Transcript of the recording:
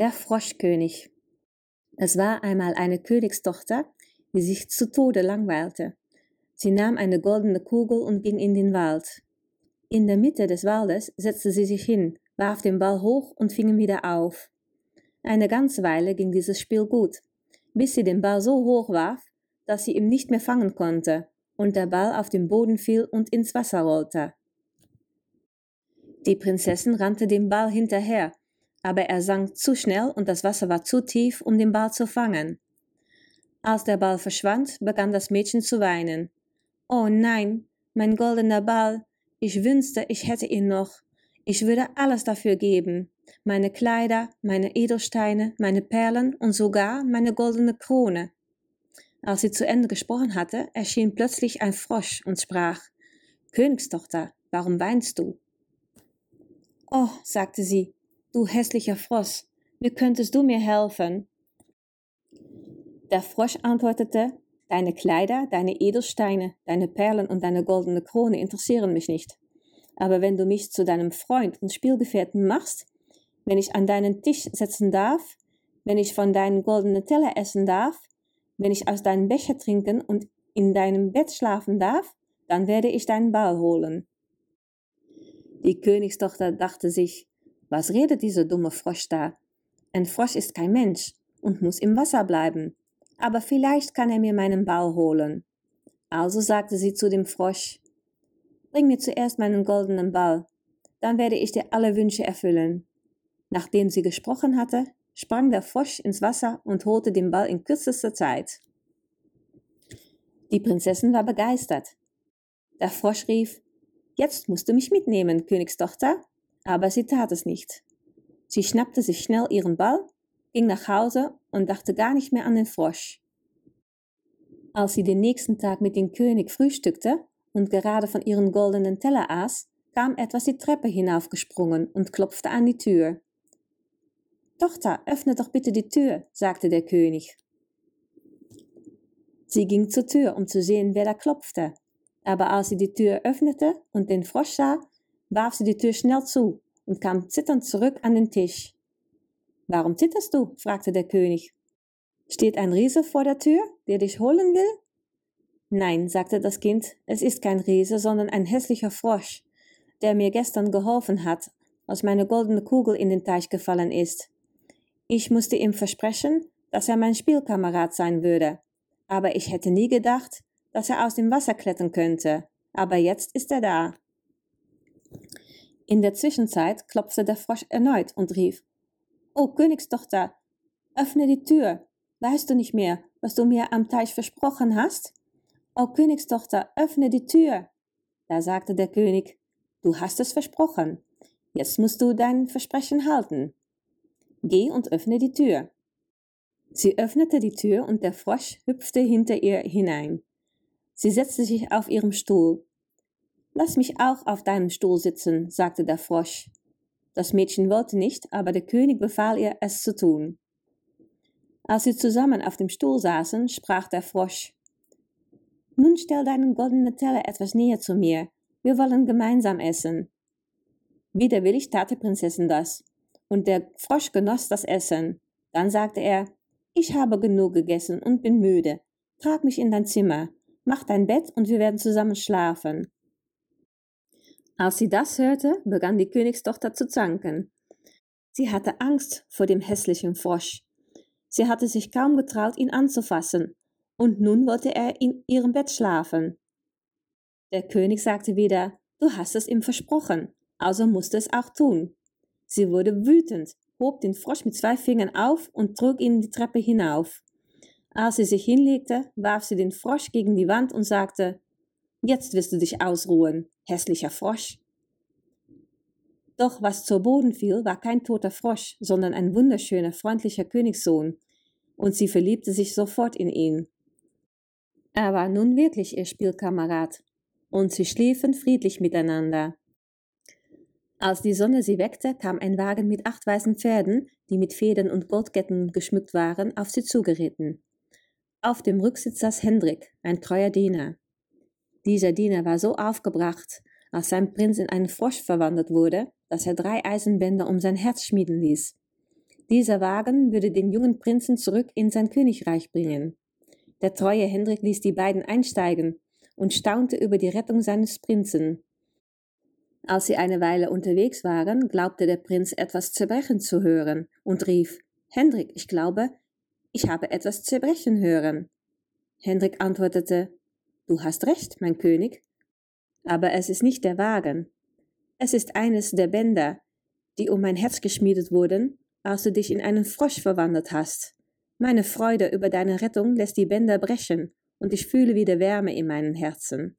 Der Froschkönig. Es war einmal eine Königstochter, die sich zu Tode langweilte. Sie nahm eine goldene Kugel und ging in den Wald. In der Mitte des Waldes setzte sie sich hin, warf den Ball hoch und fing ihn wieder auf. Eine ganze Weile ging dieses Spiel gut, bis sie den Ball so hoch warf, dass sie ihn nicht mehr fangen konnte und der Ball auf den Boden fiel und ins Wasser rollte. Die Prinzessin rannte dem Ball hinterher, aber er sank zu schnell und das Wasser war zu tief, um den Ball zu fangen. Als der Ball verschwand, begann das Mädchen zu weinen. Oh nein, mein goldener Ball, ich wünschte, ich hätte ihn noch. Ich würde alles dafür geben. Meine Kleider, meine Edelsteine, meine Perlen und sogar meine goldene Krone. Als sie zu Ende gesprochen hatte, erschien plötzlich ein Frosch und sprach Königstochter, warum weinst du? Oh, sagte sie, du hässlicher Frosch, wie könntest du mir helfen? Der Frosch antwortete, Deine Kleider, deine Edelsteine, deine Perlen und deine goldene Krone interessieren mich nicht. Aber wenn du mich zu deinem Freund und Spielgefährten machst, wenn ich an deinen Tisch setzen darf, wenn ich von deinem goldenen Teller essen darf, wenn ich aus deinem Becher trinken und in deinem Bett schlafen darf, dann werde ich deinen Ball holen. Die Königstochter dachte sich, was redet dieser dumme Frosch da? Ein Frosch ist kein Mensch und muss im Wasser bleiben, aber vielleicht kann er mir meinen Ball holen. Also sagte sie zu dem Frosch, Bring mir zuerst meinen goldenen Ball, dann werde ich dir alle Wünsche erfüllen. Nachdem sie gesprochen hatte, sprang der Frosch ins Wasser und holte den Ball in kürzester Zeit. Die Prinzessin war begeistert. Der Frosch rief, Jetzt musst du mich mitnehmen, Königstochter. Aber sie tat es nicht. Sie schnappte sich schnell ihren Ball, ging nach Hause und dachte gar nicht mehr an den Frosch. Als sie den nächsten Tag mit dem König frühstückte und gerade von ihrem goldenen Teller aß, kam etwas die Treppe hinaufgesprungen und klopfte an die Tür. Tochter, öffne doch bitte die Tür, sagte der König. Sie ging zur Tür, um zu sehen, wer da klopfte. Aber als sie die Tür öffnete und den Frosch sah, warf sie die Tür schnell zu und kam zitternd zurück an den Tisch. Warum zitterst du? fragte der König. Steht ein Riese vor der Tür, der dich holen will? Nein, sagte das Kind, es ist kein Riese, sondern ein hässlicher Frosch, der mir gestern geholfen hat, als meine goldene Kugel in den Teich gefallen ist. Ich musste ihm versprechen, dass er mein Spielkamerad sein würde, aber ich hätte nie gedacht, dass er aus dem Wasser klettern könnte, aber jetzt ist er da. In der Zwischenzeit klopfte der Frosch erneut und rief, O Königstochter, öffne die Tür, weißt du nicht mehr, was du mir am Teich versprochen hast? O Königstochter, öffne die Tür. Da sagte der König, du hast es versprochen, jetzt musst du dein Versprechen halten. Geh und öffne die Tür. Sie öffnete die Tür und der Frosch hüpfte hinter ihr hinein. Sie setzte sich auf ihrem Stuhl. Lass mich auch auf deinem Stuhl sitzen, sagte der Frosch. Das Mädchen wollte nicht, aber der König befahl ihr, es zu tun. Als sie zusammen auf dem Stuhl saßen, sprach der Frosch. Nun stell deinen goldenen Teller etwas näher zu mir. Wir wollen gemeinsam essen. Widerwillig tat die Prinzessin das und der Frosch genoss das Essen. Dann sagte er, ich habe genug gegessen und bin müde. Trag mich in dein Zimmer, mach dein Bett und wir werden zusammen schlafen. Als sie das hörte, begann die Königstochter zu zanken. Sie hatte Angst vor dem hässlichen Frosch. Sie hatte sich kaum getraut, ihn anzufassen, und nun wollte er in ihrem Bett schlafen. Der König sagte wieder, du hast es ihm versprochen, also musst du es auch tun. Sie wurde wütend, hob den Frosch mit zwei Fingern auf und trug ihn die Treppe hinauf. Als sie sich hinlegte, warf sie den Frosch gegen die Wand und sagte, Jetzt wirst du dich ausruhen, hässlicher Frosch. Doch was zu Boden fiel, war kein toter Frosch, sondern ein wunderschöner, freundlicher Königssohn, und sie verliebte sich sofort in ihn. Er war nun wirklich ihr Spielkamerad, und sie schliefen friedlich miteinander. Als die Sonne sie weckte, kam ein Wagen mit acht weißen Pferden, die mit Federn und Goldketten geschmückt waren, auf sie zugeritten. Auf dem Rücksitz saß Hendrik, ein treuer Diener. Dieser Diener war so aufgebracht, als sein Prinz in einen Frosch verwandelt wurde, dass er drei Eisenbänder um sein Herz schmieden ließ. Dieser Wagen würde den jungen Prinzen zurück in sein Königreich bringen. Der treue Hendrik ließ die beiden einsteigen und staunte über die Rettung seines Prinzen. Als sie eine Weile unterwegs waren, glaubte der Prinz etwas zerbrechen zu hören und rief Hendrik, ich glaube, ich habe etwas zerbrechen hören. Hendrik antwortete Du hast recht, mein König, aber es ist nicht der Wagen. Es ist eines der Bänder, die um mein Herz geschmiedet wurden, als du dich in einen Frosch verwandelt hast. Meine Freude über deine Rettung lässt die Bänder brechen, und ich fühle wieder Wärme in meinem Herzen.